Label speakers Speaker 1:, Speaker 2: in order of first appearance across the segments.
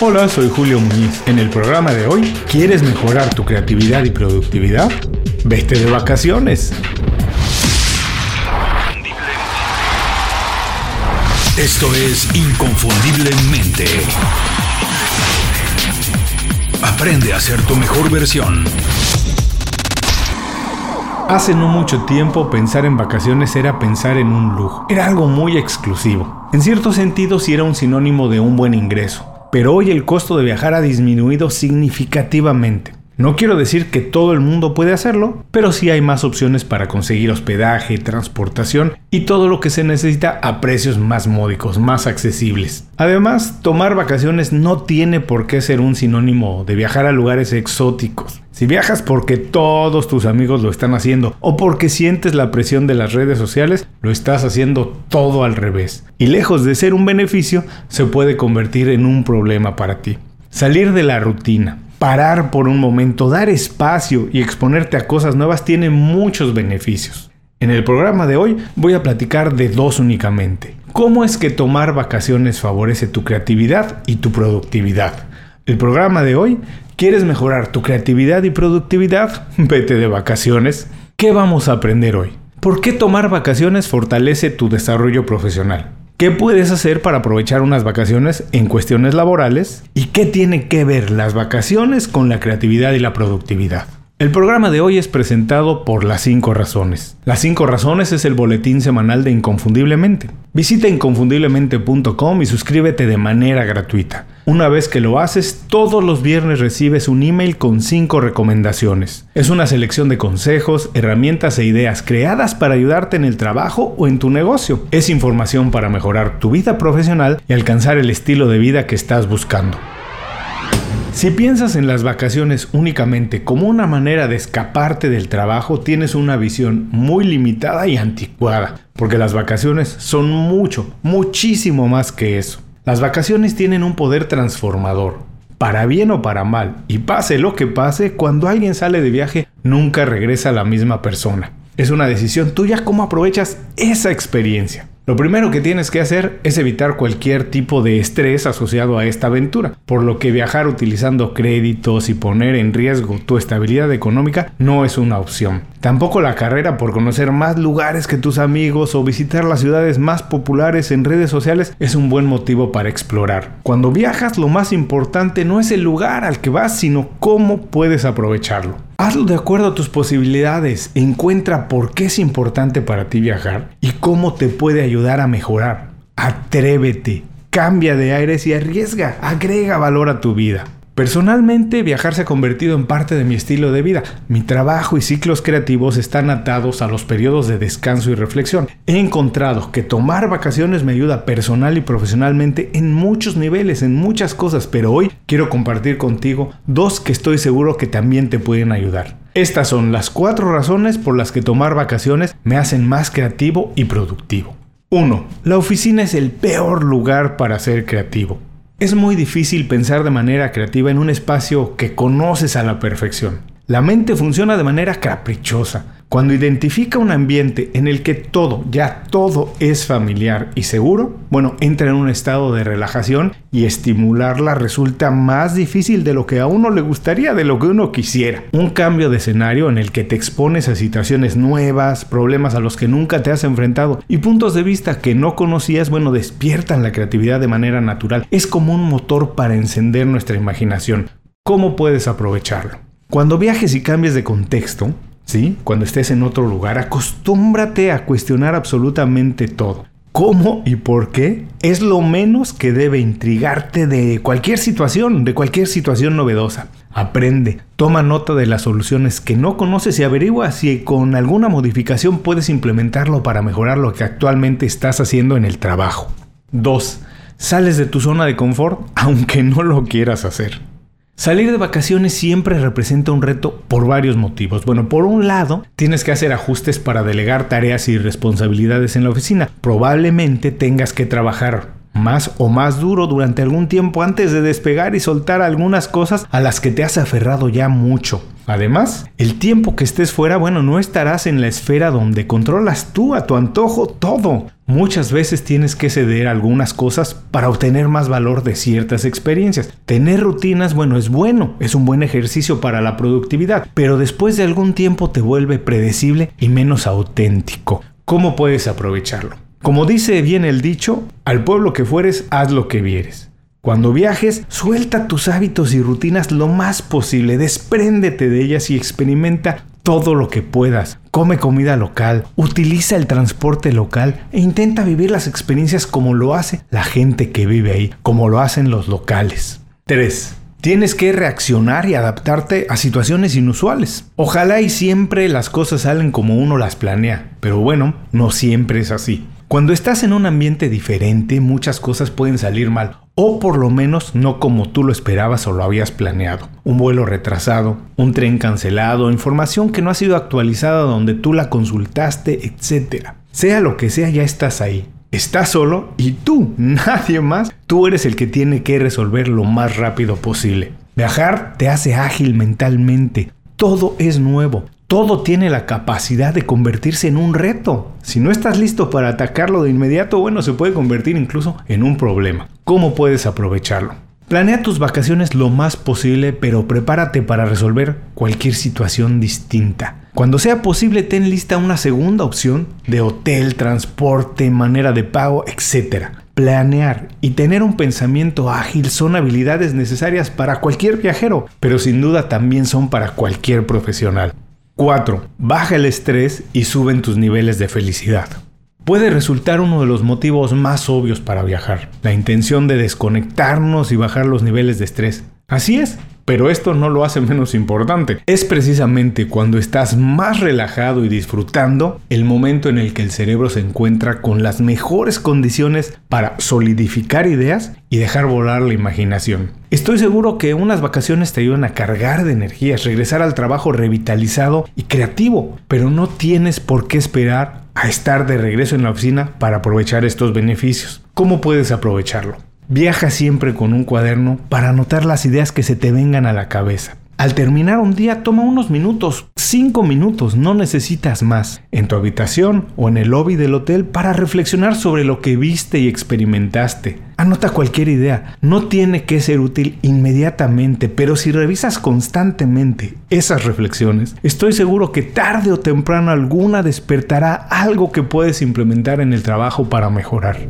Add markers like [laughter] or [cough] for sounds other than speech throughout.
Speaker 1: Hola, soy Julio Muñiz. En el programa de hoy, ¿quieres mejorar tu creatividad y productividad? Vete de vacaciones.
Speaker 2: Esto es Inconfundiblemente. Aprende a ser tu mejor versión.
Speaker 1: Hace no mucho tiempo pensar en vacaciones era pensar en un lujo. Era algo muy exclusivo. En cierto sentido sí era un sinónimo de un buen ingreso. Pero hoy el costo de viajar ha disminuido significativamente. No quiero decir que todo el mundo puede hacerlo, pero sí hay más opciones para conseguir hospedaje, transportación y todo lo que se necesita a precios más módicos, más accesibles. Además, tomar vacaciones no tiene por qué ser un sinónimo de viajar a lugares exóticos. Si viajas porque todos tus amigos lo están haciendo o porque sientes la presión de las redes sociales, lo estás haciendo todo al revés. Y lejos de ser un beneficio, se puede convertir en un problema para ti. Salir de la rutina, parar por un momento, dar espacio y exponerte a cosas nuevas tiene muchos beneficios. En el programa de hoy voy a platicar de dos únicamente. ¿Cómo es que tomar vacaciones favorece tu creatividad y tu productividad? El programa de hoy, ¿quieres mejorar tu creatividad y productividad? [laughs] Vete de vacaciones. ¿Qué vamos a aprender hoy? ¿Por qué tomar vacaciones fortalece tu desarrollo profesional? ¿Qué puedes hacer para aprovechar unas vacaciones en cuestiones laborales? ¿Y qué tiene que ver las vacaciones con la creatividad y la productividad? El programa de hoy es presentado por Las 5 Razones. Las 5 Razones es el boletín semanal de Inconfundiblemente. Visita inconfundiblemente.com y suscríbete de manera gratuita. Una vez que lo haces, todos los viernes recibes un email con 5 recomendaciones. Es una selección de consejos, herramientas e ideas creadas para ayudarte en el trabajo o en tu negocio. Es información para mejorar tu vida profesional y alcanzar el estilo de vida que estás buscando. Si piensas en las vacaciones únicamente como una manera de escaparte del trabajo, tienes una visión muy limitada y anticuada, porque las vacaciones son mucho, muchísimo más que eso. Las vacaciones tienen un poder transformador, para bien o para mal, y pase lo que pase, cuando alguien sale de viaje nunca regresa la misma persona. Es una decisión tuya cómo aprovechas esa experiencia. Lo primero que tienes que hacer es evitar cualquier tipo de estrés asociado a esta aventura, por lo que viajar utilizando créditos y poner en riesgo tu estabilidad económica no es una opción. Tampoco la carrera por conocer más lugares que tus amigos o visitar las ciudades más populares en redes sociales es un buen motivo para explorar. Cuando viajas lo más importante no es el lugar al que vas, sino cómo puedes aprovecharlo. Hazlo de acuerdo a tus posibilidades, encuentra por qué es importante para ti viajar y cómo te puede ayudar a mejorar. Atrévete, cambia de aires y arriesga, agrega valor a tu vida. Personalmente, viajar se ha convertido en parte de mi estilo de vida. Mi trabajo y ciclos creativos están atados a los periodos de descanso y reflexión. He encontrado que tomar vacaciones me ayuda personal y profesionalmente en muchos niveles, en muchas cosas, pero hoy quiero compartir contigo dos que estoy seguro que también te pueden ayudar. Estas son las cuatro razones por las que tomar vacaciones me hacen más creativo y productivo. 1. La oficina es el peor lugar para ser creativo. Es muy difícil pensar de manera creativa en un espacio que conoces a la perfección. La mente funciona de manera caprichosa. Cuando identifica un ambiente en el que todo, ya todo es familiar y seguro, bueno, entra en un estado de relajación y estimularla resulta más difícil de lo que a uno le gustaría, de lo que uno quisiera. Un cambio de escenario en el que te expones a situaciones nuevas, problemas a los que nunca te has enfrentado y puntos de vista que no conocías, bueno, despiertan la creatividad de manera natural. Es como un motor para encender nuestra imaginación. ¿Cómo puedes aprovecharlo? Cuando viajes y cambies de contexto, ¿sí? Cuando estés en otro lugar, acostúmbrate a cuestionar absolutamente todo. ¿Cómo y por qué? Es lo menos que debe intrigarte de cualquier situación, de cualquier situación novedosa. Aprende, toma nota de las soluciones que no conoces y averigua si con alguna modificación puedes implementarlo para mejorar lo que actualmente estás haciendo en el trabajo. 2. Sales de tu zona de confort aunque no lo quieras hacer. Salir de vacaciones siempre representa un reto por varios motivos. Bueno, por un lado, tienes que hacer ajustes para delegar tareas y responsabilidades en la oficina. Probablemente tengas que trabajar más o más duro durante algún tiempo antes de despegar y soltar algunas cosas a las que te has aferrado ya mucho. Además, el tiempo que estés fuera, bueno, no estarás en la esfera donde controlas tú a tu antojo todo. Muchas veces tienes que ceder algunas cosas para obtener más valor de ciertas experiencias. Tener rutinas, bueno, es bueno, es un buen ejercicio para la productividad, pero después de algún tiempo te vuelve predecible y menos auténtico. ¿Cómo puedes aprovecharlo? Como dice bien el dicho, al pueblo que fueres, haz lo que vieres. Cuando viajes, suelta tus hábitos y rutinas lo más posible, despréndete de ellas y experimenta todo lo que puedas. Come comida local, utiliza el transporte local e intenta vivir las experiencias como lo hace la gente que vive ahí, como lo hacen los locales. 3. Tienes que reaccionar y adaptarte a situaciones inusuales. Ojalá y siempre las cosas salen como uno las planea, pero bueno, no siempre es así. Cuando estás en un ambiente diferente, muchas cosas pueden salir mal, o por lo menos no como tú lo esperabas o lo habías planeado. Un vuelo retrasado, un tren cancelado, información que no ha sido actualizada donde tú la consultaste, etc. Sea lo que sea, ya estás ahí. Estás solo y tú, [laughs] nadie más, tú eres el que tiene que resolver lo más rápido posible. Viajar te hace ágil mentalmente. Todo es nuevo. Todo tiene la capacidad de convertirse en un reto. Si no estás listo para atacarlo de inmediato, bueno, se puede convertir incluso en un problema. ¿Cómo puedes aprovecharlo? Planea tus vacaciones lo más posible, pero prepárate para resolver cualquier situación distinta. Cuando sea posible, ten lista una segunda opción de hotel, transporte, manera de pago, etc. Planear y tener un pensamiento ágil son habilidades necesarias para cualquier viajero, pero sin duda también son para cualquier profesional. 4. Baja el estrés y suben tus niveles de felicidad. Puede resultar uno de los motivos más obvios para viajar, la intención de desconectarnos y bajar los niveles de estrés. Así es, pero esto no lo hace menos importante. Es precisamente cuando estás más relajado y disfrutando el momento en el que el cerebro se encuentra con las mejores condiciones para solidificar ideas y dejar volar la imaginación. Estoy seguro que unas vacaciones te ayudan a cargar de energías, regresar al trabajo revitalizado y creativo, pero no tienes por qué esperar a estar de regreso en la oficina para aprovechar estos beneficios. ¿Cómo puedes aprovecharlo? Viaja siempre con un cuaderno para anotar las ideas que se te vengan a la cabeza. Al terminar un día toma unos minutos, 5 minutos, no necesitas más, en tu habitación o en el lobby del hotel para reflexionar sobre lo que viste y experimentaste. Anota cualquier idea, no tiene que ser útil inmediatamente, pero si revisas constantemente esas reflexiones, estoy seguro que tarde o temprano alguna despertará algo que puedes implementar en el trabajo para mejorar.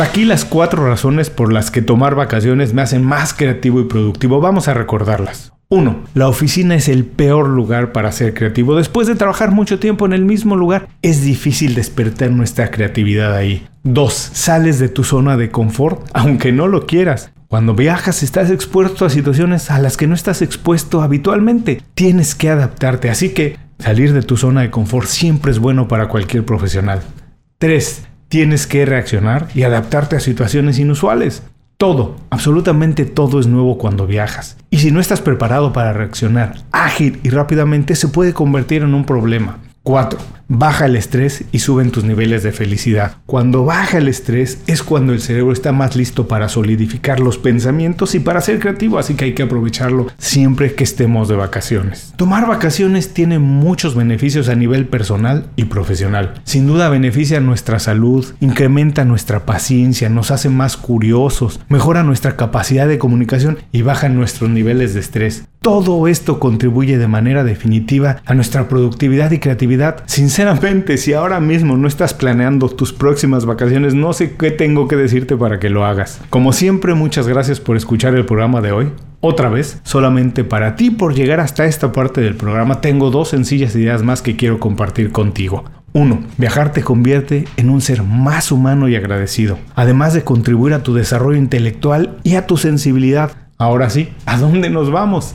Speaker 1: Aquí las cuatro razones por las que tomar vacaciones me hace más creativo y productivo. Vamos a recordarlas. 1. La oficina es el peor lugar para ser creativo. Después de trabajar mucho tiempo en el mismo lugar, es difícil despertar nuestra creatividad ahí. 2. Sales de tu zona de confort, aunque no lo quieras. Cuando viajas estás expuesto a situaciones a las que no estás expuesto habitualmente. Tienes que adaptarte, así que salir de tu zona de confort siempre es bueno para cualquier profesional. 3 tienes que reaccionar y adaptarte a situaciones inusuales. Todo, absolutamente todo es nuevo cuando viajas. Y si no estás preparado para reaccionar ágil y rápidamente, se puede convertir en un problema. 4. Baja el estrés y suben tus niveles de felicidad. Cuando baja el estrés es cuando el cerebro está más listo para solidificar los pensamientos y para ser creativo, así que hay que aprovecharlo siempre que estemos de vacaciones. Tomar vacaciones tiene muchos beneficios a nivel personal y profesional. Sin duda beneficia nuestra salud, incrementa nuestra paciencia, nos hace más curiosos, mejora nuestra capacidad de comunicación y baja nuestros niveles de estrés. Todo esto contribuye de manera definitiva a nuestra productividad y creatividad. Sinceramente, si ahora mismo no estás planeando tus próximas vacaciones, no sé qué tengo que decirte para que lo hagas. Como siempre, muchas gracias por escuchar el programa de hoy. Otra vez, solamente para ti por llegar hasta esta parte del programa, tengo dos sencillas ideas más que quiero compartir contigo. 1. Viajar te convierte en un ser más humano y agradecido, además de contribuir a tu desarrollo intelectual y a tu sensibilidad. Ahora sí, ¿a dónde nos vamos?